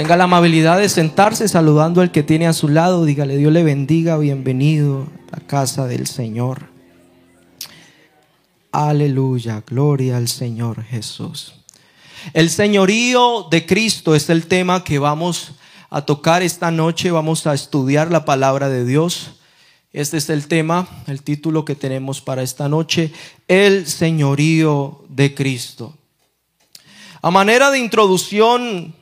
Tenga la amabilidad de sentarse saludando al que tiene a su lado. Dígale, Dios le bendiga, bienvenido a la casa del Señor. Aleluya, gloria al Señor Jesús. El señorío de Cristo es el tema que vamos a tocar esta noche. Vamos a estudiar la palabra de Dios. Este es el tema, el título que tenemos para esta noche, el señorío de Cristo. A manera de introducción,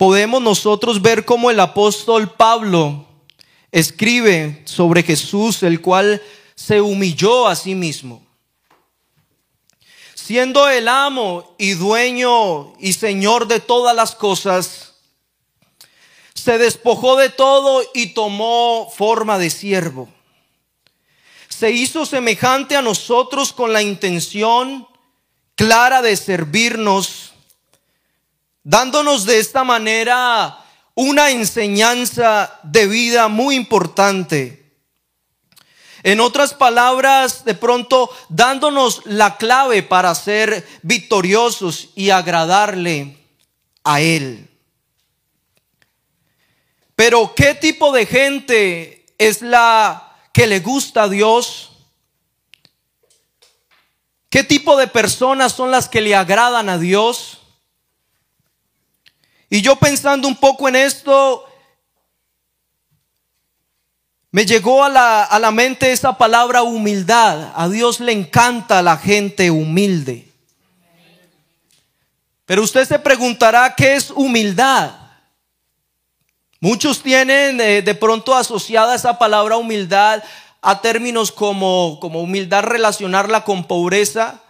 podemos nosotros ver cómo el apóstol Pablo escribe sobre Jesús, el cual se humilló a sí mismo. Siendo el amo y dueño y señor de todas las cosas, se despojó de todo y tomó forma de siervo. Se hizo semejante a nosotros con la intención clara de servirnos, dándonos de esta manera una enseñanza de vida muy importante en otras palabras, de pronto dándonos la clave para ser victoriosos y agradarle a Él. Pero ¿qué tipo de gente es la que le gusta a Dios? ¿Qué tipo de personas son las que le agradan a Dios? Y yo pensando un poco en esto, me llegó a la, a la mente esa palabra humildad. A Dios le encanta la gente humilde. Pero usted se preguntará, ¿qué es humildad? Muchos tienen eh, de pronto asociada esa palabra humildad a términos como, como humildad relacionarla con pobreza,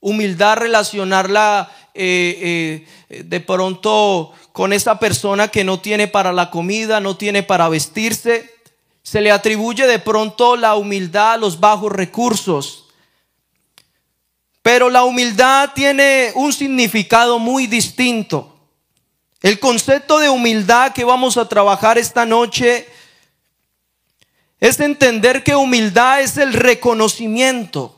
humildad relacionarla eh, eh, de pronto con esa persona que no tiene para la comida, no tiene para vestirse. Se le atribuye de pronto la humildad los bajos recursos. Pero la humildad tiene un significado muy distinto. El concepto de humildad que vamos a trabajar esta noche es entender que humildad es el reconocimiento.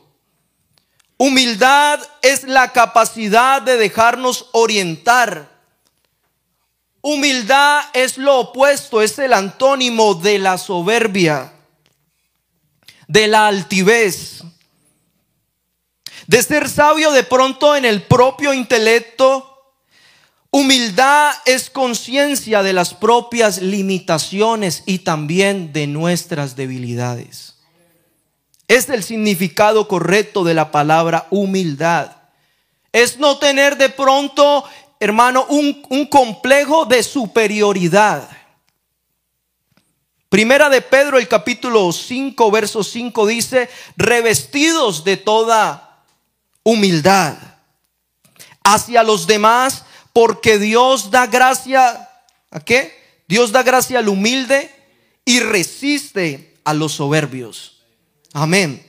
Humildad es la capacidad de dejarnos orientar Humildad es lo opuesto, es el antónimo de la soberbia, de la altivez, de ser sabio de pronto en el propio intelecto. Humildad es conciencia de las propias limitaciones y también de nuestras debilidades. Es el significado correcto de la palabra humildad. Es no tener de pronto hermano, un, complejo de superioridad. Primera de Pedro, el capítulo 5, verso 5 dice, revestidos de toda humildad hacia los demás, porque Dios da gracia, ¿a qué? Dios da gracia al humilde y resiste a los soberbios. Amén.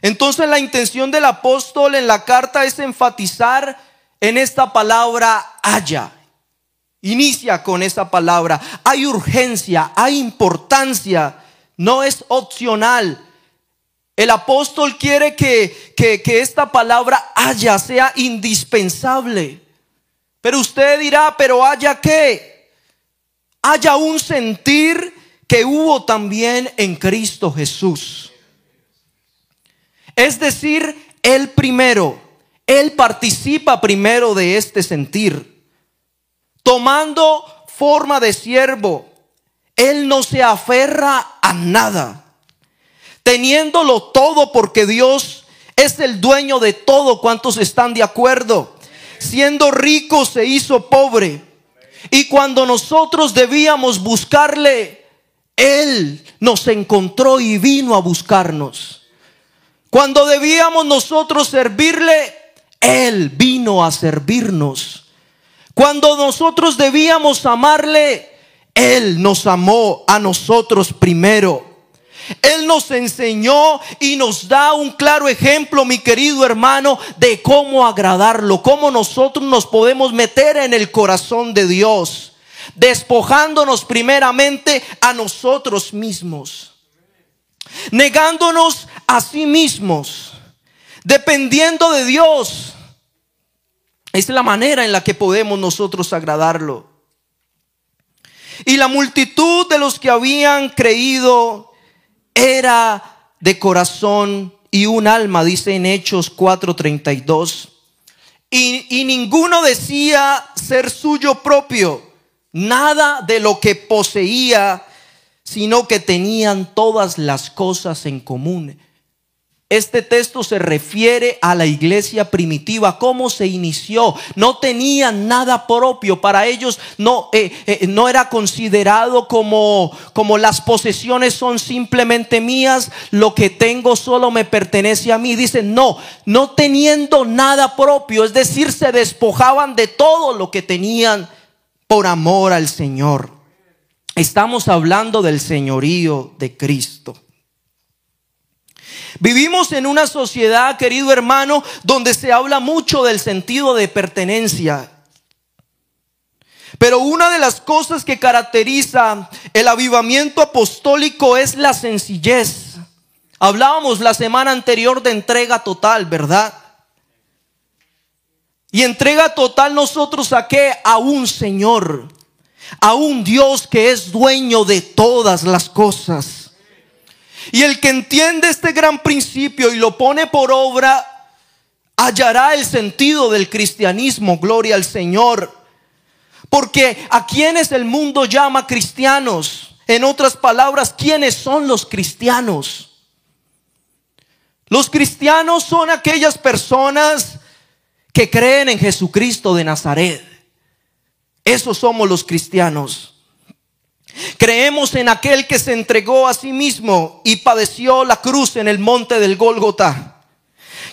Entonces la intención del apóstol en la carta es enfatizar en esta palabra haya. Inicia con esta palabra. Hay urgencia, hay importancia, no es opcional. El apóstol quiere que, que, que esta palabra haya, sea indispensable. Pero usted dirá, pero haya qué? Haya un sentir que hubo también en Cristo Jesús. Es decir, el primero él participa primero de este sentir. Tomando forma de siervo, Él no se aferra a nada. Teniéndolo todo porque Dios es el dueño de todo. ¿Cuántos están de acuerdo? Siendo rico se hizo pobre. Y cuando nosotros debíamos buscarle, Él nos encontró y vino a buscarnos. Cuando debíamos nosotros servirle, él vino a servirnos. Cuando nosotros debíamos amarle, Él nos amó a nosotros primero. Él nos enseñó y nos da un claro ejemplo, mi querido hermano, de cómo agradarlo, cómo nosotros nos podemos meter en el corazón de Dios, despojándonos primeramente a nosotros mismos, negándonos a sí mismos dependiendo de Dios. Es la manera en la que podemos nosotros agradarlo. Y la multitud de los que habían creído era de corazón y un alma, dice en Hechos 4:32. Y, y ninguno decía ser suyo propio, nada de lo que poseía, sino que tenían todas las cosas en común. Este texto se refiere a la iglesia primitiva, cómo se inició. No tenían nada propio, para ellos no, eh, eh, no era considerado como, como las posesiones son simplemente mías, lo que tengo solo me pertenece a mí. Dicen, no, no teniendo nada propio, es decir, se despojaban de todo lo que tenían por amor al Señor. Estamos hablando del señorío de Cristo. Vivimos en una sociedad, querido hermano, donde se habla mucho del sentido de pertenencia. Pero una de las cosas que caracteriza el avivamiento apostólico es la sencillez. Hablábamos la semana anterior de entrega total, ¿verdad? Y entrega total nosotros a qué? A un Señor, a un Dios que es dueño de todas las cosas. Y el que entiende este gran principio y lo pone por obra, hallará el sentido del cristianismo, gloria al Señor. Porque a quienes el mundo llama cristianos, en otras palabras, ¿quiénes son los cristianos? Los cristianos son aquellas personas que creen en Jesucristo de Nazaret. Esos somos los cristianos. Creemos en aquel que se entregó a sí mismo y padeció la cruz en el monte del Gólgota.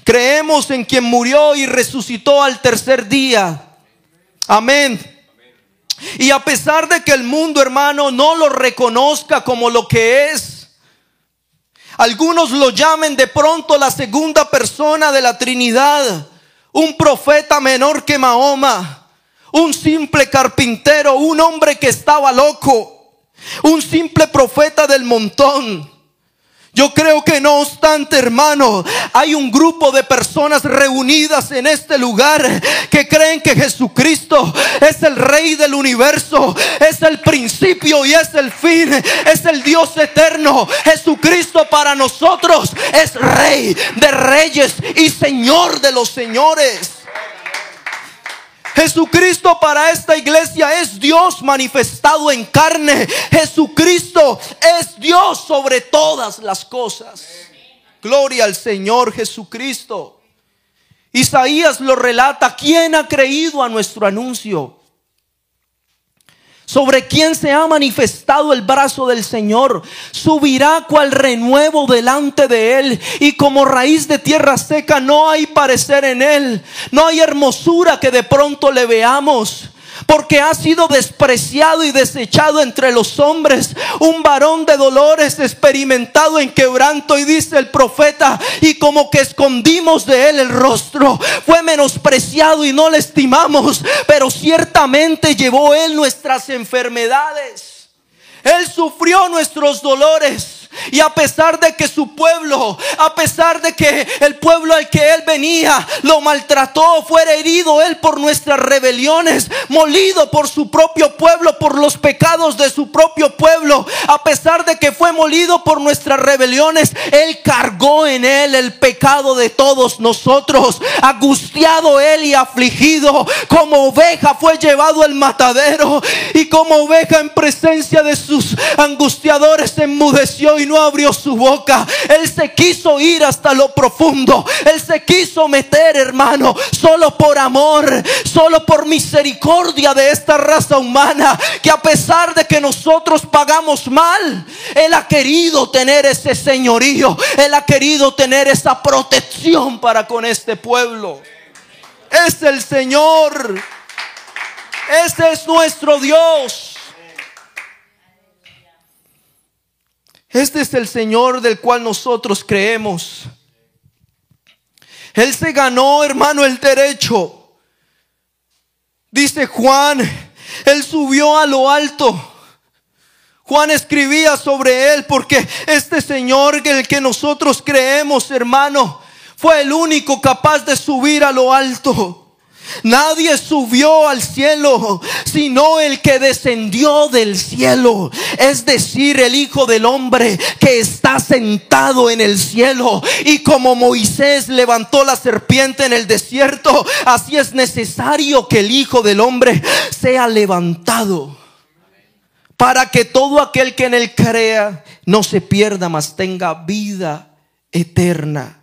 Creemos en quien murió y resucitó al tercer día. Amén. Y a pesar de que el mundo, hermano, no lo reconozca como lo que es, algunos lo llamen de pronto la segunda persona de la Trinidad, un profeta menor que Mahoma, un simple carpintero, un hombre que estaba loco. Un simple profeta del montón. Yo creo que no obstante, hermano, hay un grupo de personas reunidas en este lugar que creen que Jesucristo es el rey del universo, es el principio y es el fin, es el Dios eterno. Jesucristo para nosotros es rey de reyes y señor de los señores. Jesucristo para esta iglesia es Dios manifestado en carne. Jesucristo es Dios sobre todas las cosas. Gloria al Señor Jesucristo. Isaías lo relata. ¿Quién ha creído a nuestro anuncio? Sobre quien se ha manifestado el brazo del Señor, subirá cual renuevo delante de él, y como raíz de tierra seca no hay parecer en él, no hay hermosura que de pronto le veamos porque ha sido despreciado y desechado entre los hombres, un varón de dolores experimentado en quebranto y dice el profeta, y como que escondimos de él el rostro, fue menospreciado y no le estimamos, pero ciertamente llevó él nuestras enfermedades. Él sufrió nuestros dolores. Y a pesar de que su pueblo, a pesar de que el pueblo al que él venía lo maltrató, fuera herido él por nuestras rebeliones, molido por su propio pueblo, por los pecados de su propio pueblo, a pesar de que fue molido por nuestras rebeliones, él cargó en él el pecado de todos nosotros, angustiado él y afligido, como oveja fue llevado al matadero y como oveja en presencia de sus angustiadores se enmudeció y no abrió su boca. Él se quiso ir hasta lo profundo. Él se quiso meter, hermano, solo por amor, solo por misericordia de esta raza humana, que a pesar de que nosotros pagamos mal, Él ha querido tener ese señorío. Él ha querido tener esa protección para con este pueblo. Es el Señor. Ese es nuestro Dios. Este es el Señor del cual nosotros creemos. Él se ganó, hermano, el derecho. Dice Juan, Él subió a lo alto. Juan escribía sobre Él porque este Señor, el que nosotros creemos, hermano, fue el único capaz de subir a lo alto. Nadie subió al cielo, sino el que descendió del cielo. Es decir, el Hijo del Hombre que está sentado en el cielo. Y como Moisés levantó la serpiente en el desierto, así es necesario que el Hijo del Hombre sea levantado. Para que todo aquel que en él crea no se pierda, mas tenga vida eterna.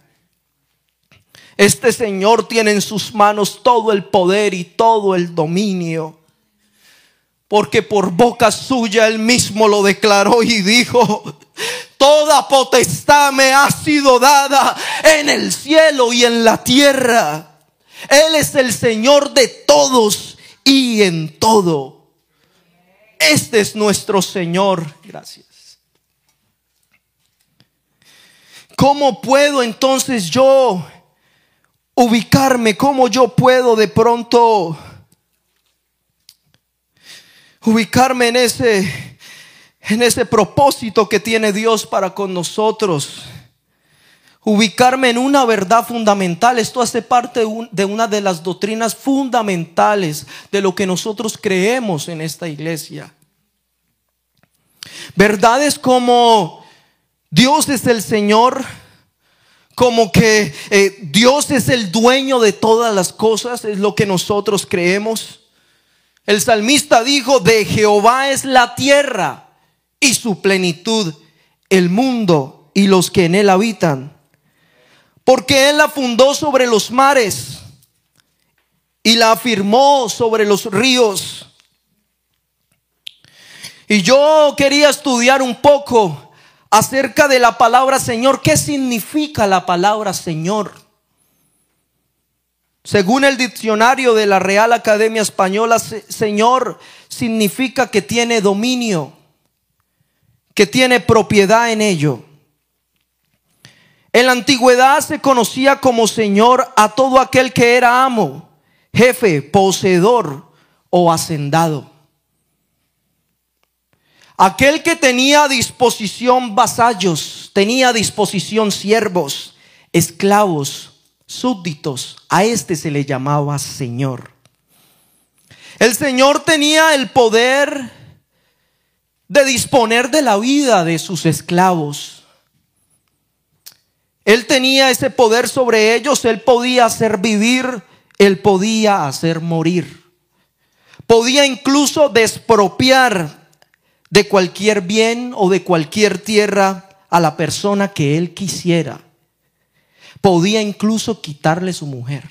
Este Señor tiene en sus manos todo el poder y todo el dominio. Porque por boca suya él mismo lo declaró y dijo, toda potestad me ha sido dada en el cielo y en la tierra. Él es el Señor de todos y en todo. Este es nuestro Señor. Gracias. ¿Cómo puedo entonces yo ubicarme, cómo yo puedo de pronto ubicarme en ese en ese propósito que tiene Dios para con nosotros. Ubicarme en una verdad fundamental. Esto hace parte de una de las doctrinas fundamentales de lo que nosotros creemos en esta iglesia. Verdades como Dios es el Señor como que eh, Dios es el dueño de todas las cosas, es lo que nosotros creemos. El salmista dijo, de Jehová es la tierra y su plenitud, el mundo y los que en él habitan. Porque él la fundó sobre los mares y la afirmó sobre los ríos. Y yo quería estudiar un poco acerca de la palabra Señor. ¿Qué significa la palabra Señor? Según el diccionario de la Real Academia Española, Señor significa que tiene dominio, que tiene propiedad en ello. En la antigüedad se conocía como Señor a todo aquel que era amo, jefe, poseedor o hacendado. Aquel que tenía a disposición vasallos, tenía a disposición siervos, esclavos, súbditos, a este se le llamaba Señor. El Señor tenía el poder de disponer de la vida de sus esclavos. Él tenía ese poder sobre ellos, él podía hacer vivir, él podía hacer morir. Podía incluso despropiar de cualquier bien o de cualquier tierra a la persona que él quisiera. Podía incluso quitarle su mujer.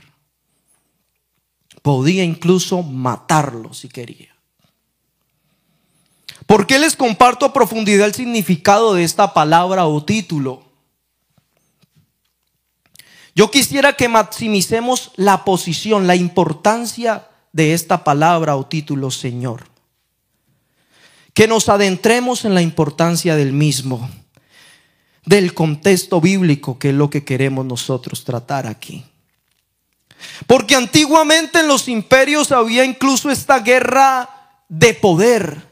Podía incluso matarlo si quería. ¿Por qué les comparto a profundidad el significado de esta palabra o título? Yo quisiera que maximicemos la posición, la importancia de esta palabra o título, Señor que nos adentremos en la importancia del mismo, del contexto bíblico, que es lo que queremos nosotros tratar aquí. Porque antiguamente en los imperios había incluso esta guerra de poder,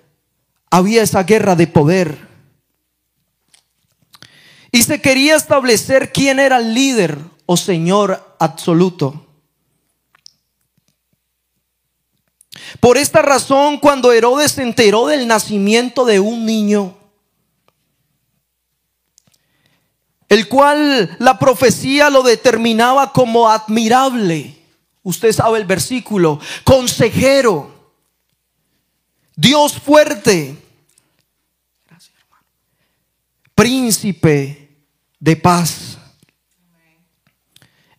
había esa guerra de poder. Y se quería establecer quién era el líder o señor absoluto. Por esta razón, cuando Herodes se enteró del nacimiento de un niño, el cual la profecía lo determinaba como admirable, usted sabe el versículo, consejero, Dios fuerte, príncipe de paz.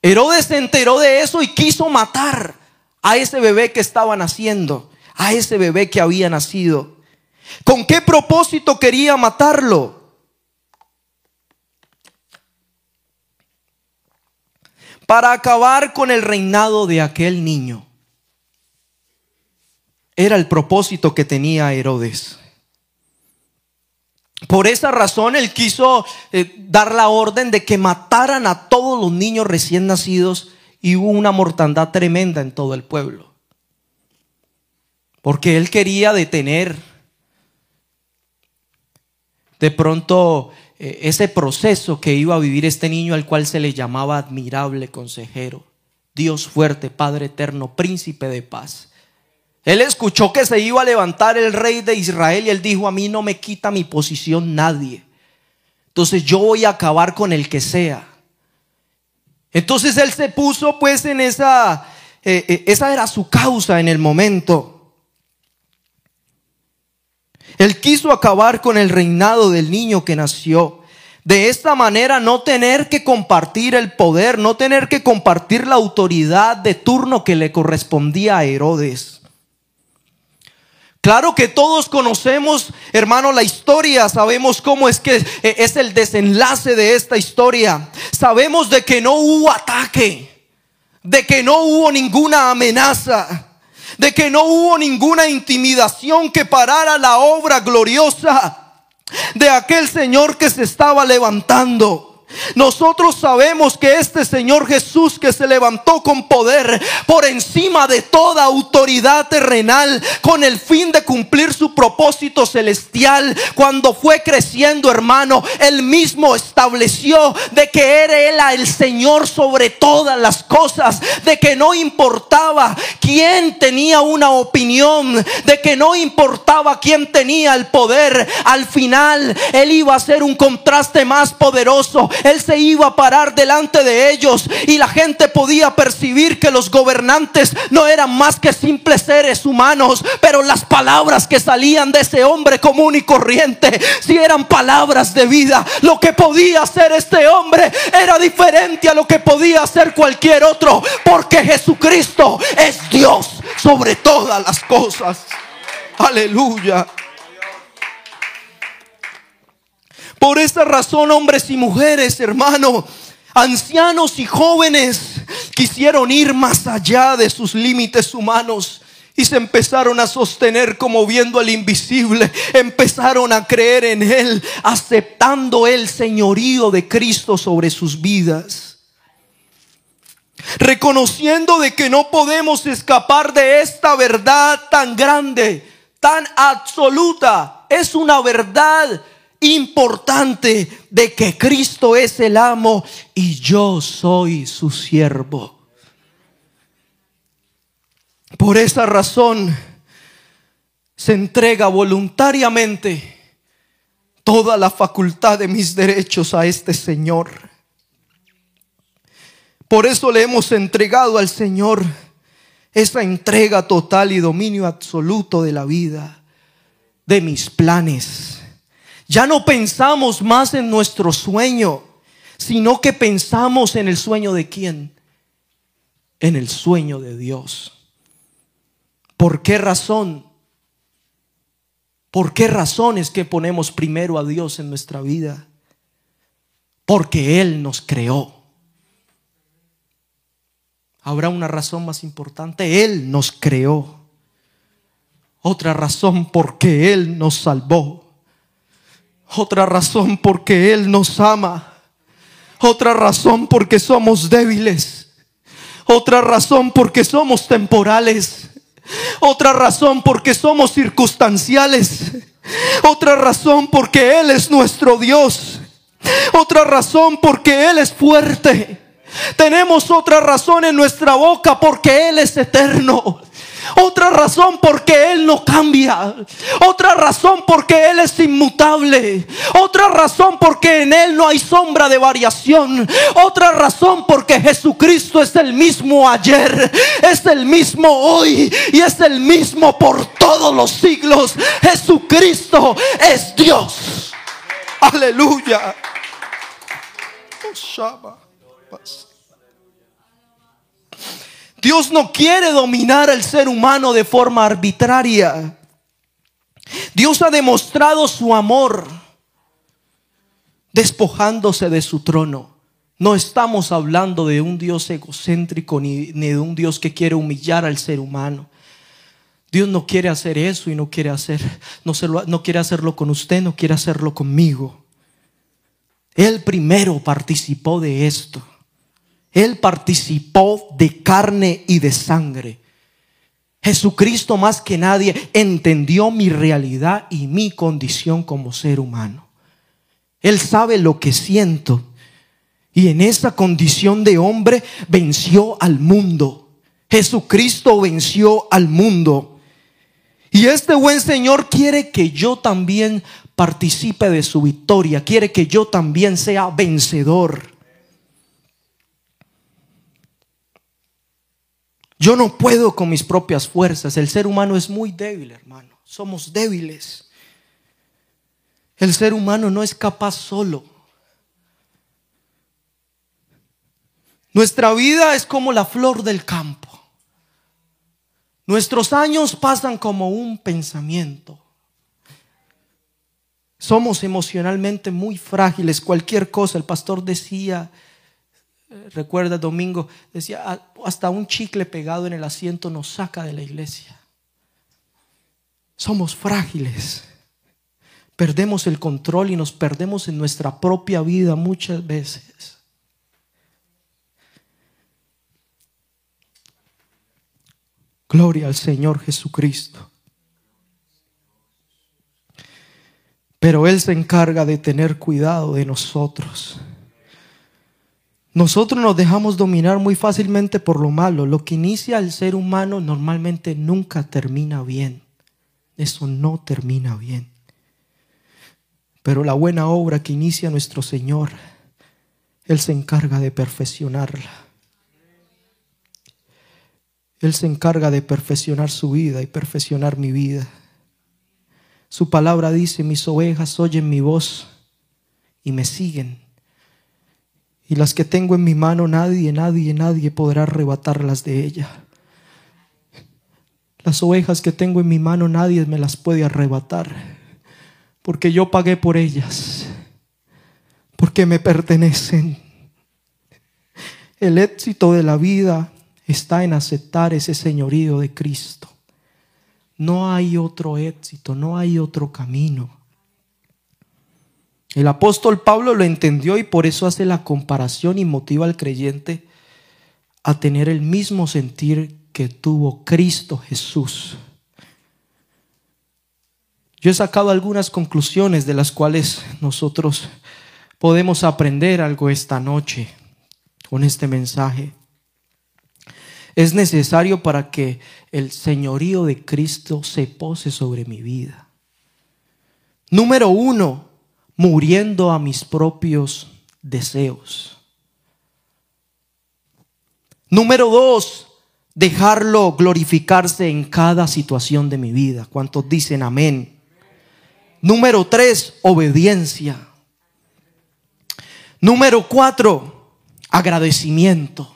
Herodes se enteró de eso y quiso matar a ese bebé que estaba naciendo, a ese bebé que había nacido. ¿Con qué propósito quería matarlo? Para acabar con el reinado de aquel niño. Era el propósito que tenía Herodes. Por esa razón él quiso eh, dar la orden de que mataran a todos los niños recién nacidos y hubo una mortandad tremenda en todo el pueblo. Porque él quería detener de pronto eh, ese proceso que iba a vivir este niño al cual se le llamaba admirable consejero, Dios fuerte, Padre eterno, príncipe de paz. Él escuchó que se iba a levantar el rey de Israel y él dijo, a mí no me quita mi posición nadie. Entonces yo voy a acabar con el que sea. Entonces él se puso pues en esa, eh, eh, esa era su causa en el momento. Él quiso acabar con el reinado del niño que nació. De esta manera no tener que compartir el poder, no tener que compartir la autoridad de turno que le correspondía a Herodes. Claro que todos conocemos, hermano, la historia, sabemos cómo es que es el desenlace de esta historia. Sabemos de que no hubo ataque, de que no hubo ninguna amenaza, de que no hubo ninguna intimidación que parara la obra gloriosa de aquel Señor que se estaba levantando. Nosotros sabemos que este Señor Jesús que se levantó con poder por encima de toda autoridad terrenal con el fin de cumplir su propósito celestial, cuando fue creciendo hermano, él mismo estableció de que era él el Señor sobre todas las cosas, de que no importaba quién tenía una opinión, de que no importaba quién tenía el poder, al final él iba a ser un contraste más poderoso él se iba a parar delante de ellos y la gente podía percibir que los gobernantes no eran más que simples seres humanos, pero las palabras que salían de ese hombre común y corriente, si eran palabras de vida, lo que podía hacer este hombre era diferente a lo que podía hacer cualquier otro, porque Jesucristo es Dios sobre todas las cosas. Aleluya. Por esa razón, hombres y mujeres, hermano, ancianos y jóvenes, quisieron ir más allá de sus límites humanos. Y se empezaron a sostener como viendo al invisible. Empezaron a creer en Él, aceptando el señorío de Cristo sobre sus vidas. Reconociendo de que no podemos escapar de esta verdad tan grande, tan absoluta. Es una verdad importante de que Cristo es el amo y yo soy su siervo. Por esa razón se entrega voluntariamente toda la facultad de mis derechos a este Señor. Por eso le hemos entregado al Señor esa entrega total y dominio absoluto de la vida, de mis planes ya no pensamos más en nuestro sueño, sino que pensamos en el sueño de quién? En el sueño de Dios. ¿Por qué razón? ¿Por qué razón es que ponemos primero a Dios en nuestra vida? Porque Él nos creó. Habrá una razón más importante. Él nos creó. Otra razón porque Él nos salvó. Otra razón porque Él nos ama. Otra razón porque somos débiles. Otra razón porque somos temporales. Otra razón porque somos circunstanciales. Otra razón porque Él es nuestro Dios. Otra razón porque Él es fuerte. Tenemos otra razón en nuestra boca porque Él es eterno. Otra razón porque Él no cambia. Otra razón porque Él es inmutable. Otra razón porque en Él no hay sombra de variación. Otra razón porque Jesucristo es el mismo ayer, es el mismo hoy y es el mismo por todos los siglos. Jesucristo es Dios. Aleluya. Oh, Dios no quiere dominar al ser humano de forma arbitraria. Dios ha demostrado su amor despojándose de su trono. No estamos hablando de un Dios egocéntrico ni, de un Dios que quiere humillar al ser humano. Dios no quiere hacer eso y no quiere hacer, no, no quiere hacerlo con usted, no quiere hacerlo conmigo. Él primero participó de esto. Él participó de carne y de sangre. Jesucristo más que nadie entendió mi realidad y mi condición como ser humano. Él sabe lo que siento. Y en esa condición de hombre venció al mundo. Jesucristo venció al mundo. Y este buen Señor quiere que yo también participe de su victoria. Quiere que yo también sea vencedor. Yo no puedo con mis propias fuerzas. El ser humano es muy débil, hermano. Somos débiles. El ser humano no es capaz solo. Nuestra vida es como la flor del campo. Nuestros años pasan como un pensamiento. Somos emocionalmente muy frágiles. Cualquier cosa, el pastor decía, recuerda domingo, decía, ah, hasta un chicle pegado en el asiento nos saca de la iglesia. Somos frágiles. Perdemos el control y nos perdemos en nuestra propia vida muchas veces. Gloria al Señor Jesucristo. Pero Él se encarga de tener cuidado de nosotros. Nosotros nos dejamos dominar muy fácilmente por lo malo. Lo que inicia el ser humano normalmente nunca termina bien. Eso no termina bien. Pero la buena obra que inicia nuestro Señor, Él se encarga de perfeccionarla. Él se encarga de perfeccionar su vida y perfeccionar mi vida. Su palabra dice, mis ovejas oyen mi voz y me siguen. Y las que tengo en mi mano, nadie, nadie, nadie podrá arrebatarlas de ella. Las ovejas que tengo en mi mano, nadie me las puede arrebatar. Porque yo pagué por ellas. Porque me pertenecen. El éxito de la vida está en aceptar ese señorío de Cristo. No hay otro éxito, no hay otro camino. El apóstol Pablo lo entendió y por eso hace la comparación y motiva al creyente a tener el mismo sentir que tuvo Cristo Jesús. Yo he sacado algunas conclusiones de las cuales nosotros podemos aprender algo esta noche con este mensaje es necesario para que el señorío de Cristo se pose sobre mi vida. Número uno, muriendo a mis propios deseos. Número dos, dejarlo glorificarse en cada situación de mi vida. ¿Cuántos dicen amén? Número tres, obediencia. Número cuatro, agradecimiento.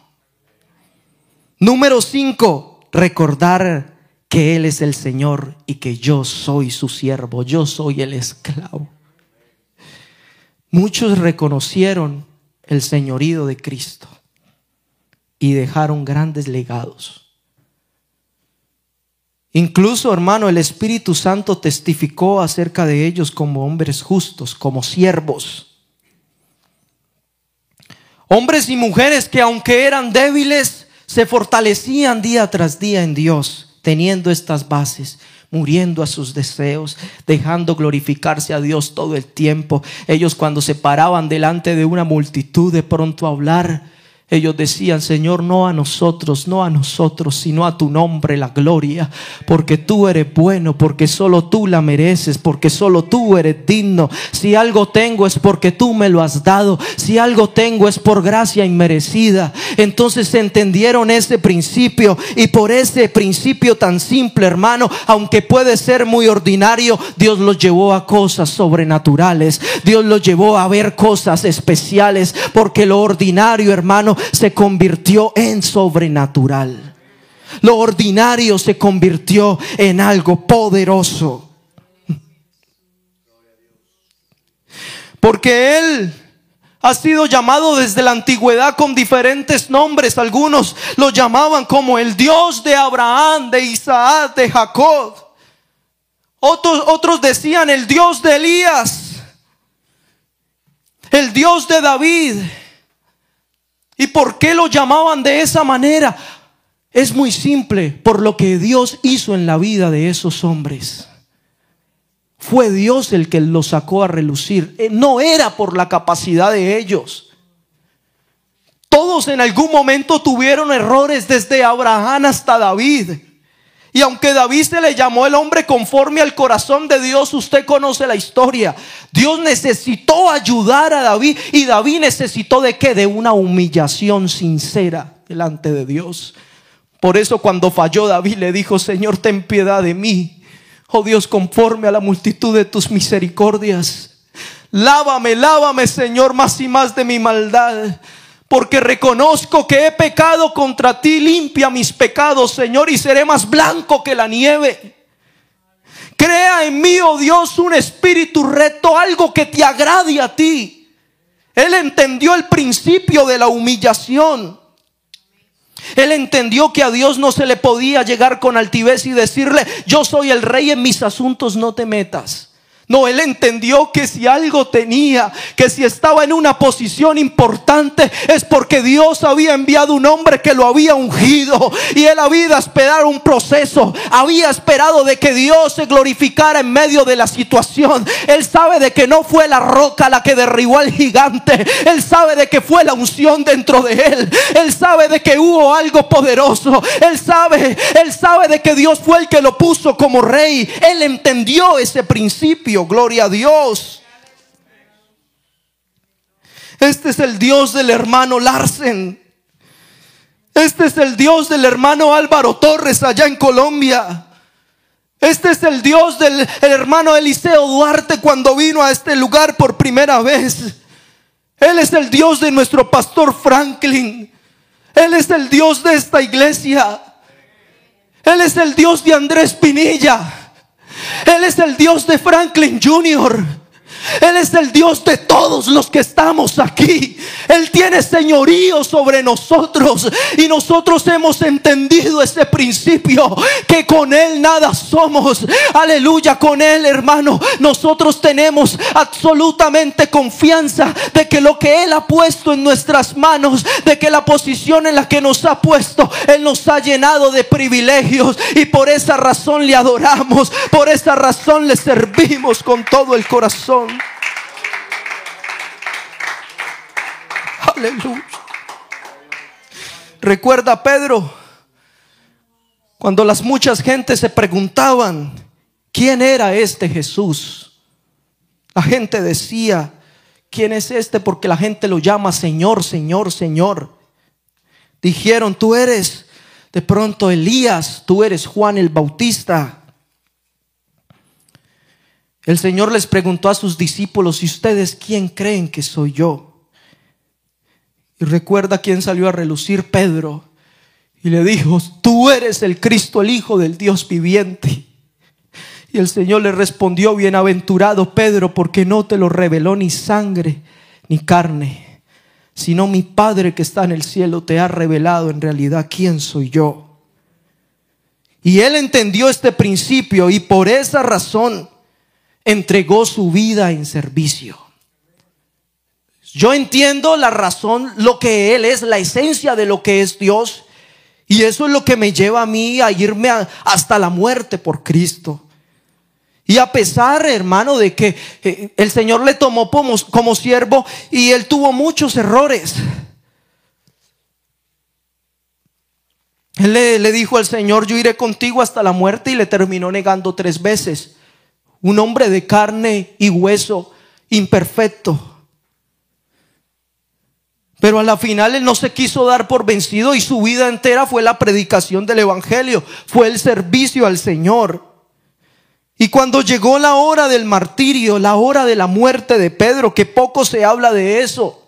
Número cinco, recordar que Él es el Señor y que yo soy su siervo, yo soy el esclavo. Muchos reconocieron el señorío de Cristo y dejaron grandes legados. Incluso, hermano, el Espíritu Santo testificó acerca de ellos como hombres justos, como siervos. Hombres y mujeres que aunque eran débiles, se fortalecían día tras día en Dios, teniendo estas bases, muriendo a sus deseos, dejando glorificarse a Dios todo el tiempo. Ellos cuando se paraban delante de una multitud de pronto a hablar, ellos decían, Señor, no a nosotros, no a nosotros, sino a tu nombre la gloria, porque tú eres bueno, porque solo tú la mereces, porque solo tú eres digno. Si algo tengo es porque tú me lo has dado, si algo tengo es por gracia inmerecida. Entonces entendieron ese principio. Y por ese principio tan simple, hermano, aunque puede ser muy ordinario, Dios los llevó a cosas sobrenaturales, Dios los llevó a ver cosas especiales, porque lo ordinario, hermano, se convirtió en sobrenatural. Lo ordinario se convirtió en algo poderoso. Porque Él ha sido llamado desde la antigüedad con diferentes nombres. Algunos lo llamaban como el Dios de Abraham, de Isaac, de Jacob. Otros, otros decían el Dios de Elías, el Dios de David. ¿Y por qué lo llamaban de esa manera? Es muy simple, por lo que Dios hizo en la vida de esos hombres. Fue Dios el que los sacó a relucir. Eh, no era por la capacidad de ellos. Todos en algún momento tuvieron errores desde Abraham hasta David. Y aunque David se le llamó el hombre conforme al corazón de Dios, usted conoce la historia. Dios necesitó ayudar a David y David necesitó de qué? De una humillación sincera delante de Dios. Por eso cuando falló David le dijo, Señor, ten piedad de mí. Oh Dios, conforme a la multitud de tus misericordias. Lávame, lávame, Señor, más y más de mi maldad porque reconozco que he pecado contra ti, limpia mis pecados, Señor, y seré más blanco que la nieve. Crea en mí, oh Dios, un espíritu recto, algo que te agrade a ti. Él entendió el principio de la humillación. Él entendió que a Dios no se le podía llegar con altivez y decirle, yo soy el rey en mis asuntos, no te metas. No, él entendió que si algo tenía, que si estaba en una posición importante, es porque Dios había enviado un hombre que lo había ungido. Y él había esperado un proceso. Había esperado de que Dios se glorificara en medio de la situación. Él sabe de que no fue la roca la que derribó al gigante. Él sabe de que fue la unción dentro de él. Él sabe de que hubo algo poderoso. Él sabe, él sabe de que Dios fue el que lo puso como rey. Él entendió ese principio. Gloria a Dios. Este es el Dios del hermano Larsen. Este es el Dios del hermano Álvaro Torres allá en Colombia. Este es el Dios del hermano Eliseo Duarte cuando vino a este lugar por primera vez. Él es el Dios de nuestro pastor Franklin. Él es el Dios de esta iglesia. Él es el Dios de Andrés Pinilla. Él es el Dios de Franklin Jr. Él es el Dios de todos los que estamos aquí. Él tiene señorío sobre nosotros. Y nosotros hemos entendido ese principio. Que con Él nada somos. Aleluya, con Él hermano. Nosotros tenemos absolutamente confianza de que lo que Él ha puesto en nuestras manos. De que la posición en la que nos ha puesto. Él nos ha llenado de privilegios. Y por esa razón le adoramos. Por esa razón le servimos con todo el corazón. Aleluya. Recuerda Pedro, cuando las muchas gentes se preguntaban, ¿quién era este Jesús? La gente decía, ¿quién es este? Porque la gente lo llama Señor, Señor, Señor. Dijeron, tú eres de pronto Elías, tú eres Juan el Bautista. El Señor les preguntó a sus discípulos, ¿y ustedes quién creen que soy yo? Y recuerda quién salió a relucir Pedro y le dijo, tú eres el Cristo, el Hijo del Dios viviente. Y el Señor le respondió, bienaventurado Pedro, porque no te lo reveló ni sangre ni carne, sino mi Padre que está en el cielo te ha revelado en realidad quién soy yo. Y él entendió este principio y por esa razón entregó su vida en servicio. Yo entiendo la razón, lo que Él es, la esencia de lo que es Dios. Y eso es lo que me lleva a mí a irme hasta la muerte por Cristo. Y a pesar, hermano, de que eh, el Señor le tomó como, siervo y Él tuvo muchos errores. Él le, le dijo al Señor, yo iré contigo hasta la muerte y le terminó negando tres veces. Un hombre de carne y hueso, imperfecto. Pero a la final él no se quiso dar por vencido y su vida entera fue la predicación del Evangelio, fue el servicio al Señor. Y cuando llegó la hora del martirio, la hora de la muerte de Pedro, que poco se habla de eso,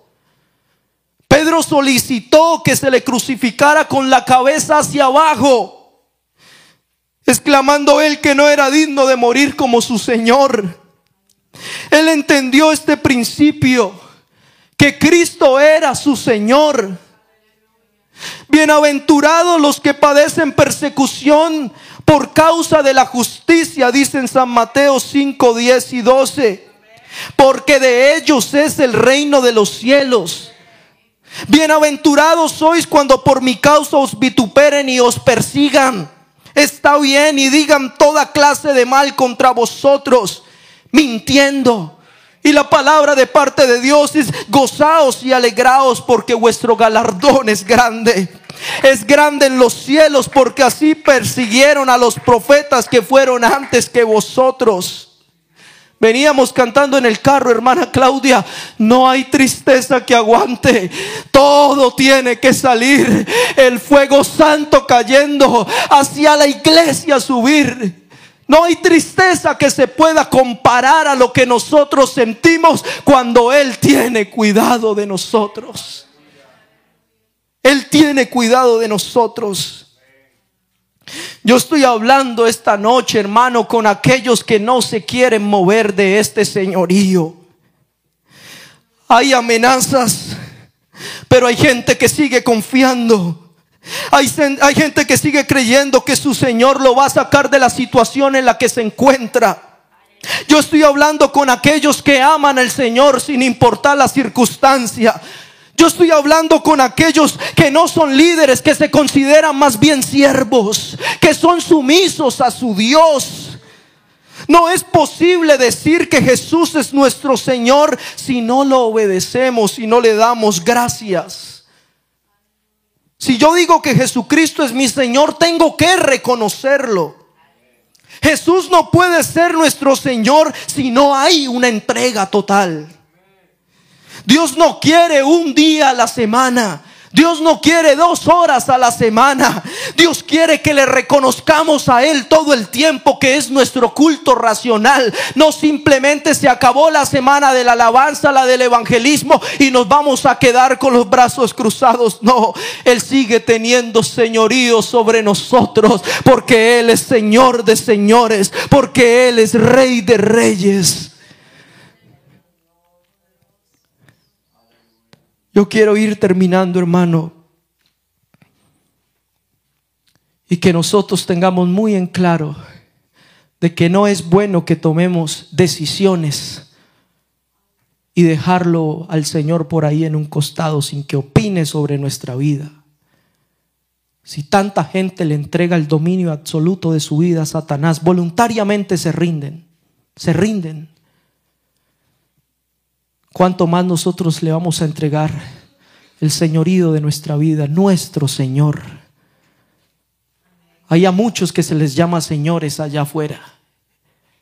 Pedro solicitó que se le crucificara con la cabeza hacia abajo, exclamando él que no era digno de morir como su Señor. Él entendió este principio que Cristo era su Señor. Bienaventurados los que padecen persecución por causa de la justicia, dice en San Mateo 5, 10 y 12. Porque de ellos es el reino de los cielos. Bienaventurados sois cuando por mi causa os vituperen y os persigan. Está bien y digan toda clase de mal contra vosotros, mintiendo. Y la palabra de parte de Dios es gozaos y alegraos porque vuestro galardón es grande. Es grande en los cielos porque así persiguieron a los profetas que fueron antes que vosotros. Veníamos cantando en el carro, hermana Claudia, no hay tristeza que aguante, todo tiene que salir, el fuego santo cayendo hacia la iglesia subir. No hay tristeza que se pueda comparar a lo que nosotros sentimos cuando Él tiene cuidado de nosotros. Él tiene cuidado de nosotros. Yo estoy hablando esta noche, hermano, con aquellos que no se quieren mover de este señorío. Hay amenazas, pero hay gente que sigue confiando. Hay, gente que sigue creyendo que su Señor lo va a sacar de la situación en la que se encuentra. Yo estoy hablando con aquellos que aman al Señor sin importar la circunstancia. Yo estoy hablando con aquellos que no son líderes, que se consideran más bien siervos, que son sumisos a su Dios. No es posible decir que Jesús es nuestro Señor si no lo obedecemos, y no le damos gracias. Si yo digo que Jesucristo es mi Señor, tengo que reconocerlo. Jesús no puede ser nuestro Señor si no hay una entrega total. Dios no quiere un día a la semana. Dios no quiere dos horas a la semana. Dios quiere que le reconozcamos a Él todo el tiempo que es nuestro culto racional. No simplemente se acabó la semana de la alabanza, la del evangelismo y nos vamos a quedar con los brazos cruzados. No, Él sigue teniendo señorío sobre nosotros porque Él es Señor de señores, porque Él es Rey de reyes. Yo quiero ir terminando, hermano. Y que nosotros tengamos muy en claro de que no es bueno que tomemos decisiones y dejarlo al Señor por ahí en un costado sin que opine sobre nuestra vida. Si tanta gente le entrega el dominio absoluto de su vida a Satanás, voluntariamente se rinden, se rinden. ¿Cuánto más nosotros le vamos a entregar el señorío de nuestra vida, nuestro Señor? Hay a muchos que se les llama señores allá afuera.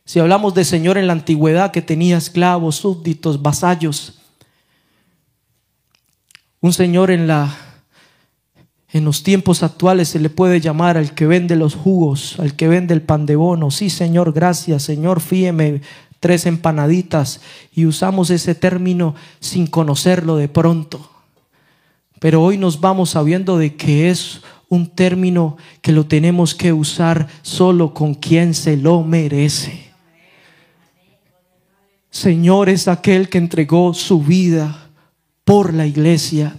Si hablamos de Señor en la antigüedad que tenía esclavos, súbditos, vasallos, un Señor en la en los tiempos actuales se le puede llamar al que vende los jugos, al que vende el pan de bono. Sí, Señor, gracias, Señor, fíeme, tres empanaditas y usamos ese término sin conocerlo de pronto. Pero hoy nos vamos sabiendo de que es un término que lo tenemos que usar solo con quien se lo merece. Señor es aquel que entregó su vida por la iglesia.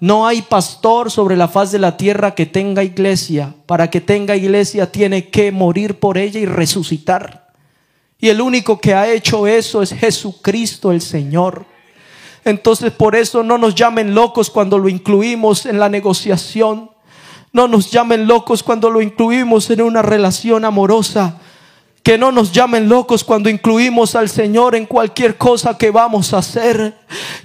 No hay pastor sobre la faz de la tierra que tenga iglesia. Para que tenga iglesia tiene que morir por ella y resucitar. Y el único que ha hecho eso es Jesucristo el Señor. Entonces por eso no nos llamen locos cuando lo incluimos en la negociación. No nos llamen locos cuando lo incluimos en una relación amorosa. Que no nos llamen locos cuando incluimos al Señor en cualquier cosa que vamos a hacer.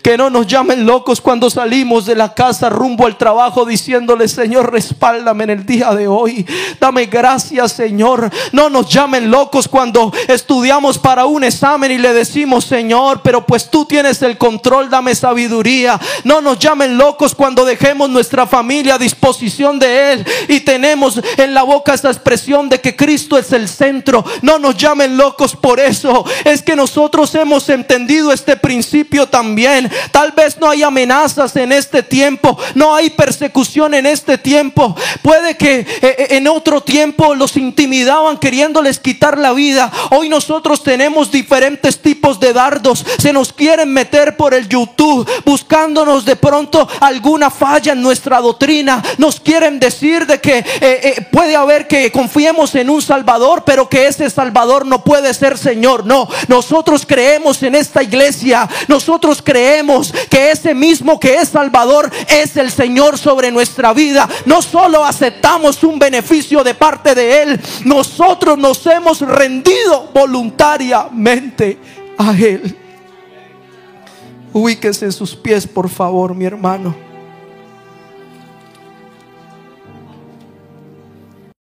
Que no nos llamen locos cuando salimos de la casa rumbo al trabajo diciéndole, Señor, respáldame en el día de hoy. Dame gracias, Señor. No nos llamen locos cuando estudiamos para un examen y le decimos, Señor, pero pues tú tienes el control, dame sabiduría. No nos llamen locos cuando dejemos nuestra familia a disposición de Él y tenemos en la boca esta expresión de que Cristo es el centro. Nos llamen locos por eso. Es que nosotros hemos entendido este principio también. Tal vez no hay amenazas en este tiempo. No hay persecución en este tiempo. Puede que eh, eh, en otro tiempo los intimidaban queriéndoles quitar la vida. Hoy nosotros tenemos diferentes tipos de dardos. Se nos quieren meter por el YouTube buscándonos de pronto alguna falla en nuestra doctrina. Nos quieren decir de que eh, puede haber que confiemos en un Salvador, pero que ese Salvador no puede ser Señor. No, nosotros creemos en esta iglesia. Nosotros creemos que ese mismo que es Salvador es el Señor sobre nuestra vida. No solo aceptamos un beneficio de parte de Él, nosotros nos hemos rendido voluntariamente a Él. Ubíquese sus pies, por favor, mi hermano.